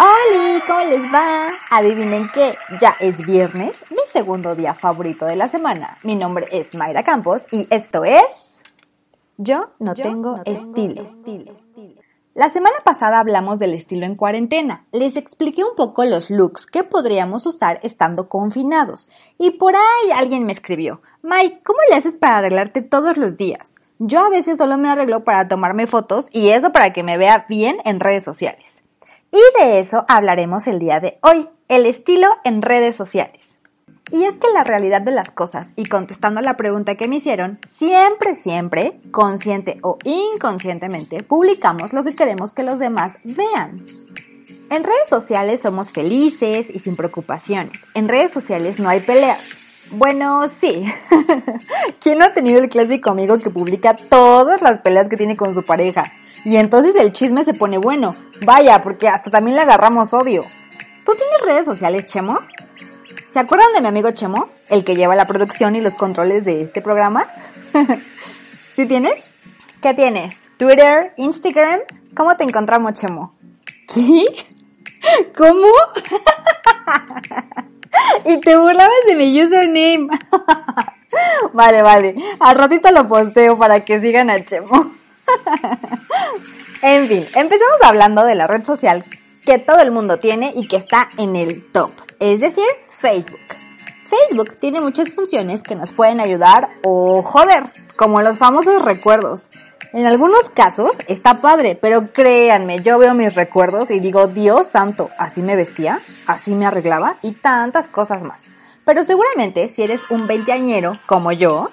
¡Hola! ¿Cómo les va? Adivinen qué, ya es viernes, mi segundo día favorito de la semana. Mi nombre es Mayra Campos y esto es... Yo no tengo estilo. La semana pasada hablamos del estilo en cuarentena. Les expliqué un poco los looks que podríamos usar estando confinados. Y por ahí alguien me escribió, Mike, ¿cómo le haces para arreglarte todos los días? Yo a veces solo me arreglo para tomarme fotos y eso para que me vea bien en redes sociales. Y de eso hablaremos el día de hoy, el estilo en redes sociales. Y es que la realidad de las cosas, y contestando la pregunta que me hicieron, siempre, siempre, consciente o inconscientemente, publicamos lo que queremos que los demás vean. En redes sociales somos felices y sin preocupaciones. En redes sociales no hay peleas. Bueno, sí. ¿Quién no ha tenido el clásico amigo que publica todas las peleas que tiene con su pareja? Y entonces el chisme se pone bueno. Vaya, porque hasta también le agarramos odio. ¿Tú tienes redes sociales, Chemo? ¿Se acuerdan de mi amigo Chemo? El que lleva la producción y los controles de este programa. ¿Sí tienes? ¿Qué tienes? ¿Twitter? ¿Instagram? ¿Cómo te encontramos, Chemo? ¿Qué? ¿Cómo? Y te burlabas de mi username. vale, vale. Al ratito lo posteo para que sigan a Chemo. en fin, empecemos hablando de la red social que todo el mundo tiene y que está en el top, es decir, Facebook. Facebook tiene muchas funciones que nos pueden ayudar o joder, como los famosos recuerdos. En algunos casos está padre, pero créanme, yo veo mis recuerdos y digo, Dios santo, así me vestía, así me arreglaba y tantas cosas más. Pero seguramente si eres un veinteañero como yo,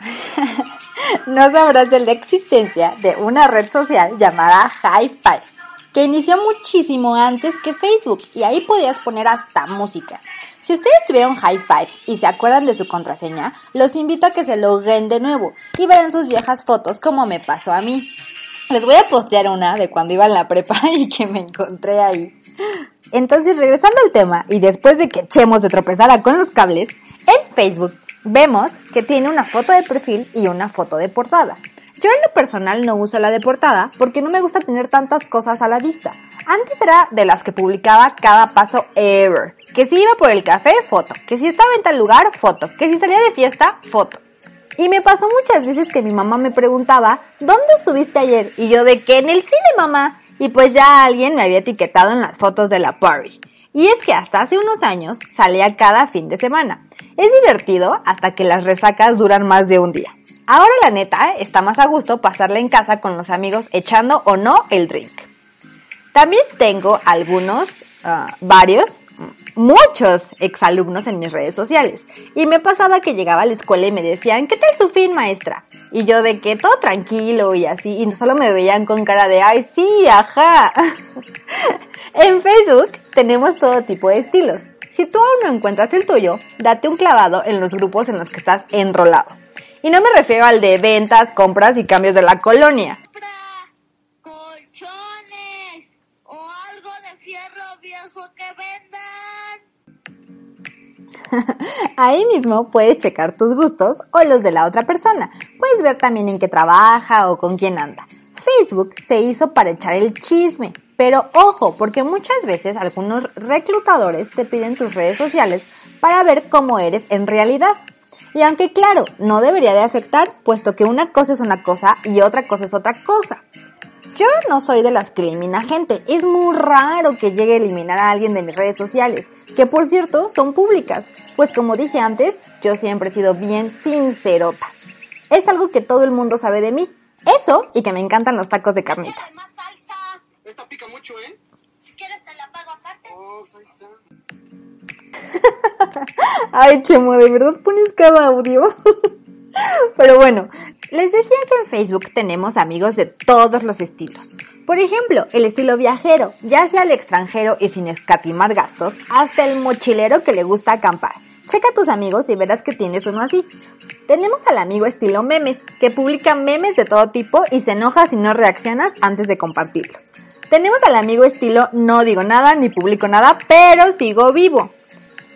no sabrás de la existencia de una red social llamada Hi-Fi, que inició muchísimo antes que Facebook y ahí podías poner hasta música. Si ustedes tuvieron Hi-Fi y se acuerdan de su contraseña, los invito a que se loguen de nuevo y vean sus viejas fotos como me pasó a mí. Les voy a postear una de cuando iba en la prepa y que me encontré ahí. Entonces, regresando al tema, y después de que echemos de tropezara con los cables, en Facebook vemos que tiene una foto de perfil y una foto de portada. Yo en lo personal no uso la de portada porque no me gusta tener tantas cosas a la vista. Antes era de las que publicaba cada paso ever. Que si iba por el café, foto. Que si estaba en tal lugar, foto. Que si salía de fiesta, foto. Y me pasó muchas veces que mi mamá me preguntaba, ¿dónde estuviste ayer? Y yo de que en el cine, mamá. Y pues ya alguien me había etiquetado en las fotos de la party. Y es que hasta hace unos años salía cada fin de semana. Es divertido hasta que las resacas duran más de un día. Ahora la neta está más a gusto pasarla en casa con los amigos echando o no el drink. También tengo algunos, ah, varios, muchos exalumnos en mis redes sociales. Y me pasaba que llegaba a la escuela y me decían, ¿qué tal su fin, maestra? Y yo de que todo tranquilo y así, y solo me veían con cara de, ay, sí, ajá. en Facebook tenemos todo tipo de estilos. Si tú aún no encuentras el tuyo, date un clavado en los grupos en los que estás enrolado. Y no me refiero al de ventas, compras y cambios de la colonia. colchones o algo de fierro viejo que vendan. Ahí mismo puedes checar tus gustos o los de la otra persona. Puedes ver también en qué trabaja o con quién anda. Facebook se hizo para echar el chisme, pero ojo, porque muchas veces algunos reclutadores te piden tus redes sociales para ver cómo eres en realidad. Y aunque claro, no debería de afectar, puesto que una cosa es una cosa y otra cosa es otra cosa. Yo no soy de las que elimina gente. Es muy raro que llegue a eliminar a alguien de mis redes sociales, que por cierto son públicas, pues como dije antes, yo siempre he sido bien sincerota. Es algo que todo el mundo sabe de mí. Eso y que me encantan los tacos de carnitas. Más salsa. Esta pica mucho, ¿eh? Si quieres te la pago aparte. Oh, ahí está. Ay, Chemo, ¿de verdad pones cada audio? Pero bueno, les decía que en Facebook tenemos amigos de todos los estilos. Por ejemplo, el estilo viajero, ya sea al extranjero y sin escatimar gastos, hasta el mochilero que le gusta acampar. Checa a tus amigos y verás que tienes uno así. Tenemos al amigo estilo memes, que publica memes de todo tipo y se enoja si no reaccionas antes de compartirlo. Tenemos al amigo estilo no digo nada ni publico nada, pero sigo vivo.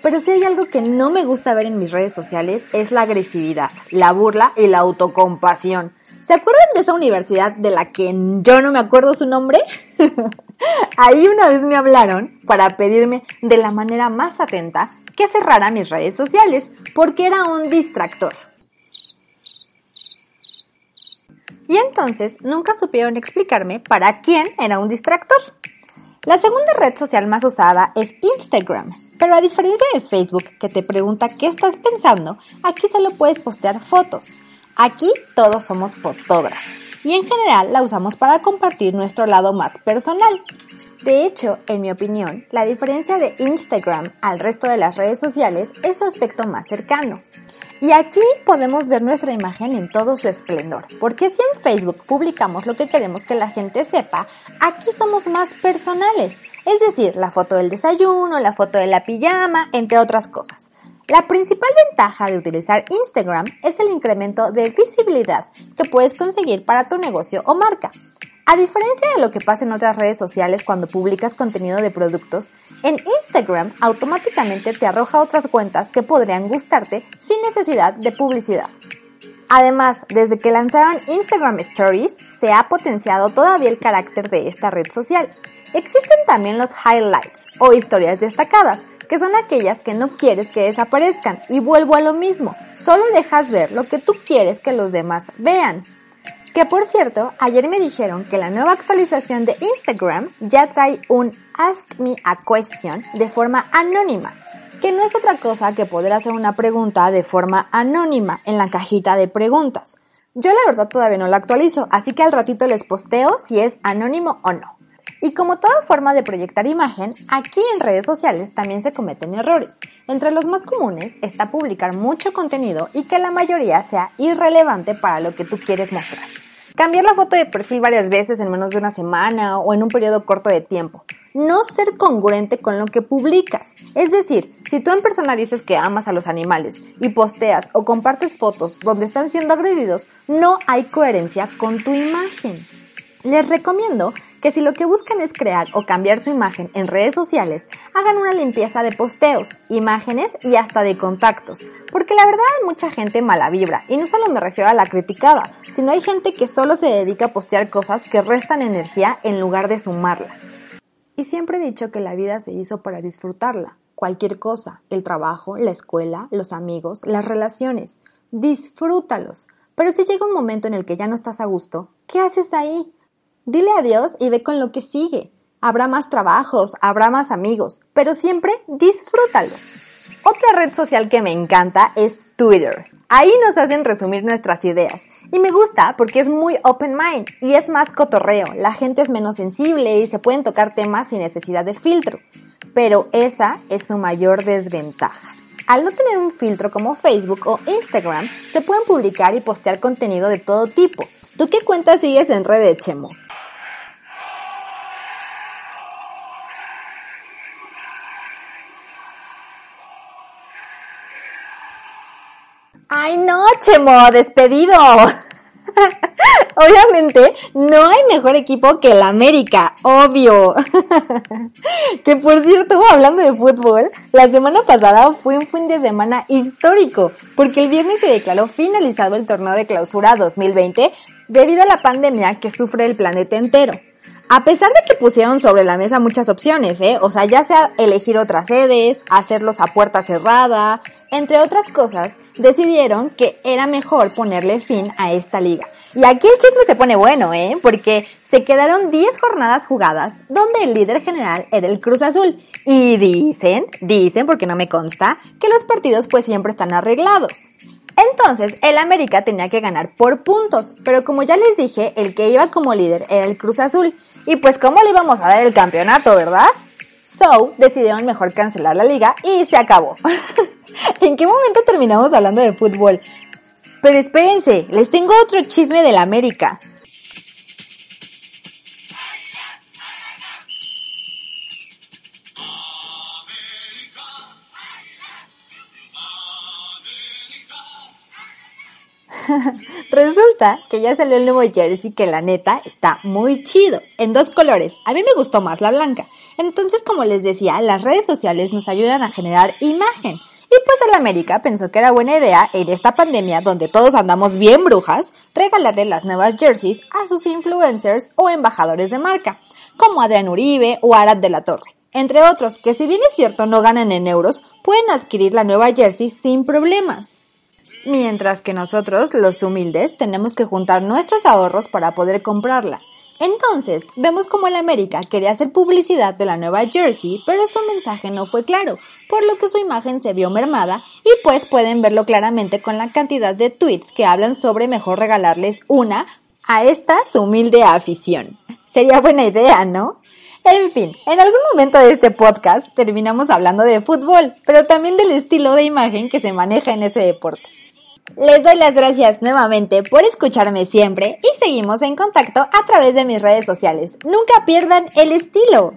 Pero si hay algo que no me gusta ver en mis redes sociales es la agresividad, la burla y la autocompasión. ¿Se acuerdan de esa universidad de la que yo no me acuerdo su nombre? Ahí una vez me hablaron para pedirme de la manera más atenta que cerrara mis redes sociales porque era un distractor. Y entonces nunca supieron explicarme para quién era un distractor. La segunda red social más usada es Instagram, pero a diferencia de Facebook que te pregunta qué estás pensando, aquí solo puedes postear fotos. Aquí todos somos fotógrafos y en general la usamos para compartir nuestro lado más personal. De hecho, en mi opinión, la diferencia de Instagram al resto de las redes sociales es su aspecto más cercano. Y aquí podemos ver nuestra imagen en todo su esplendor, porque si en Facebook publicamos lo que queremos que la gente sepa, aquí somos más personales, es decir, la foto del desayuno, la foto de la pijama, entre otras cosas. La principal ventaja de utilizar Instagram es el incremento de visibilidad que puedes conseguir para tu negocio o marca. A diferencia de lo que pasa en otras redes sociales cuando publicas contenido de productos, en Instagram automáticamente te arroja otras cuentas que podrían gustarte sin necesidad de publicidad. Además, desde que lanzaron Instagram Stories, se ha potenciado todavía el carácter de esta red social. Existen también los highlights o historias destacadas, que son aquellas que no quieres que desaparezcan. Y vuelvo a lo mismo, solo dejas ver lo que tú quieres que los demás vean. Que por cierto, ayer me dijeron que la nueva actualización de Instagram ya trae un Ask Me a Question de forma anónima, que no es otra cosa que poder hacer una pregunta de forma anónima en la cajita de preguntas. Yo la verdad todavía no la actualizo, así que al ratito les posteo si es anónimo o no. Y como toda forma de proyectar imagen, aquí en redes sociales también se cometen errores. Entre los más comunes está publicar mucho contenido y que la mayoría sea irrelevante para lo que tú quieres mostrar. Cambiar la foto de perfil varias veces en menos de una semana o en un periodo corto de tiempo. No ser congruente con lo que publicas. Es decir, si tú en persona dices que amas a los animales y posteas o compartes fotos donde están siendo agredidos, no hay coherencia con tu imagen. Les recomiendo que si lo que buscan es crear o cambiar su imagen en redes sociales, hagan una limpieza de posteos, imágenes y hasta de contactos, porque la verdad hay mucha gente mala vibra, y no solo me refiero a la criticada, sino hay gente que solo se dedica a postear cosas que restan energía en lugar de sumarla. Y siempre he dicho que la vida se hizo para disfrutarla, cualquier cosa, el trabajo, la escuela, los amigos, las relaciones, disfrútalos. Pero si llega un momento en el que ya no estás a gusto, ¿qué haces ahí? Dile adiós y ve con lo que sigue. Habrá más trabajos, habrá más amigos, pero siempre disfrútalos. Otra red social que me encanta es Twitter. Ahí nos hacen resumir nuestras ideas. Y me gusta porque es muy open mind y es más cotorreo. La gente es menos sensible y se pueden tocar temas sin necesidad de filtro. Pero esa es su mayor desventaja. Al no tener un filtro como Facebook o Instagram, se pueden publicar y postear contenido de todo tipo. ¿Tú qué cuentas sigues en red de Chemo? ¡Ay, no, Chemo! ¡Despedido! Obviamente, no hay mejor equipo que el América, obvio. que por cierto, hablando de fútbol, la semana pasada fue un fin de semana histórico, porque el viernes se declaró finalizado el torneo de clausura 2020 debido a la pandemia que sufre el planeta entero. A pesar de que pusieron sobre la mesa muchas opciones, ¿eh? O sea, ya sea elegir otras sedes, hacerlos a puerta cerrada, entre otras cosas, decidieron que era mejor ponerle fin a esta liga. Y aquí el chisme se pone bueno, ¿eh? Porque se quedaron 10 jornadas jugadas donde el líder general era el Cruz Azul. Y dicen, dicen porque no me consta, que los partidos pues siempre están arreglados. Entonces, el América tenía que ganar por puntos, pero como ya les dije, el que iba como líder era el Cruz Azul. Y pues cómo le íbamos a dar el campeonato, ¿verdad? So, decidieron mejor cancelar la liga y se acabó. ¿En qué momento terminamos hablando de fútbol? Pero espérense, les tengo otro chisme del América. Resulta que ya salió el nuevo jersey que la neta está muy chido, en dos colores. A mí me gustó más la blanca. Entonces, como les decía, las redes sociales nos ayudan a generar imagen. Y pues el América pensó que era buena idea en esta pandemia donde todos andamos bien brujas, regalarle las nuevas jerseys a sus influencers o embajadores de marca, como Adrián Uribe o Arad de la Torre. Entre otros, que si bien es cierto no ganan en euros, pueden adquirir la nueva jersey sin problemas. Mientras que nosotros, los humildes, tenemos que juntar nuestros ahorros para poder comprarla. Entonces, vemos como el América quería hacer publicidad de la nueva jersey, pero su mensaje no fue claro, por lo que su imagen se vio mermada y pues pueden verlo claramente con la cantidad de tweets que hablan sobre mejor regalarles una a esta su humilde afición. Sería buena idea, ¿no? En fin, en algún momento de este podcast terminamos hablando de fútbol, pero también del estilo de imagen que se maneja en ese deporte. Les doy las gracias nuevamente por escucharme siempre y seguimos en contacto a través de mis redes sociales. Nunca pierdan el estilo.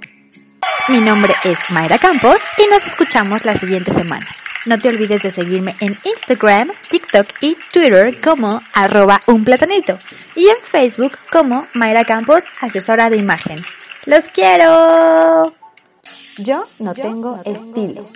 Mi nombre es Mayra Campos y nos escuchamos la siguiente semana. No te olvides de seguirme en Instagram, TikTok y Twitter como arroba un platanito y en Facebook como Mayra Campos, asesora de imagen. ¡Los quiero! Yo no tengo estilo.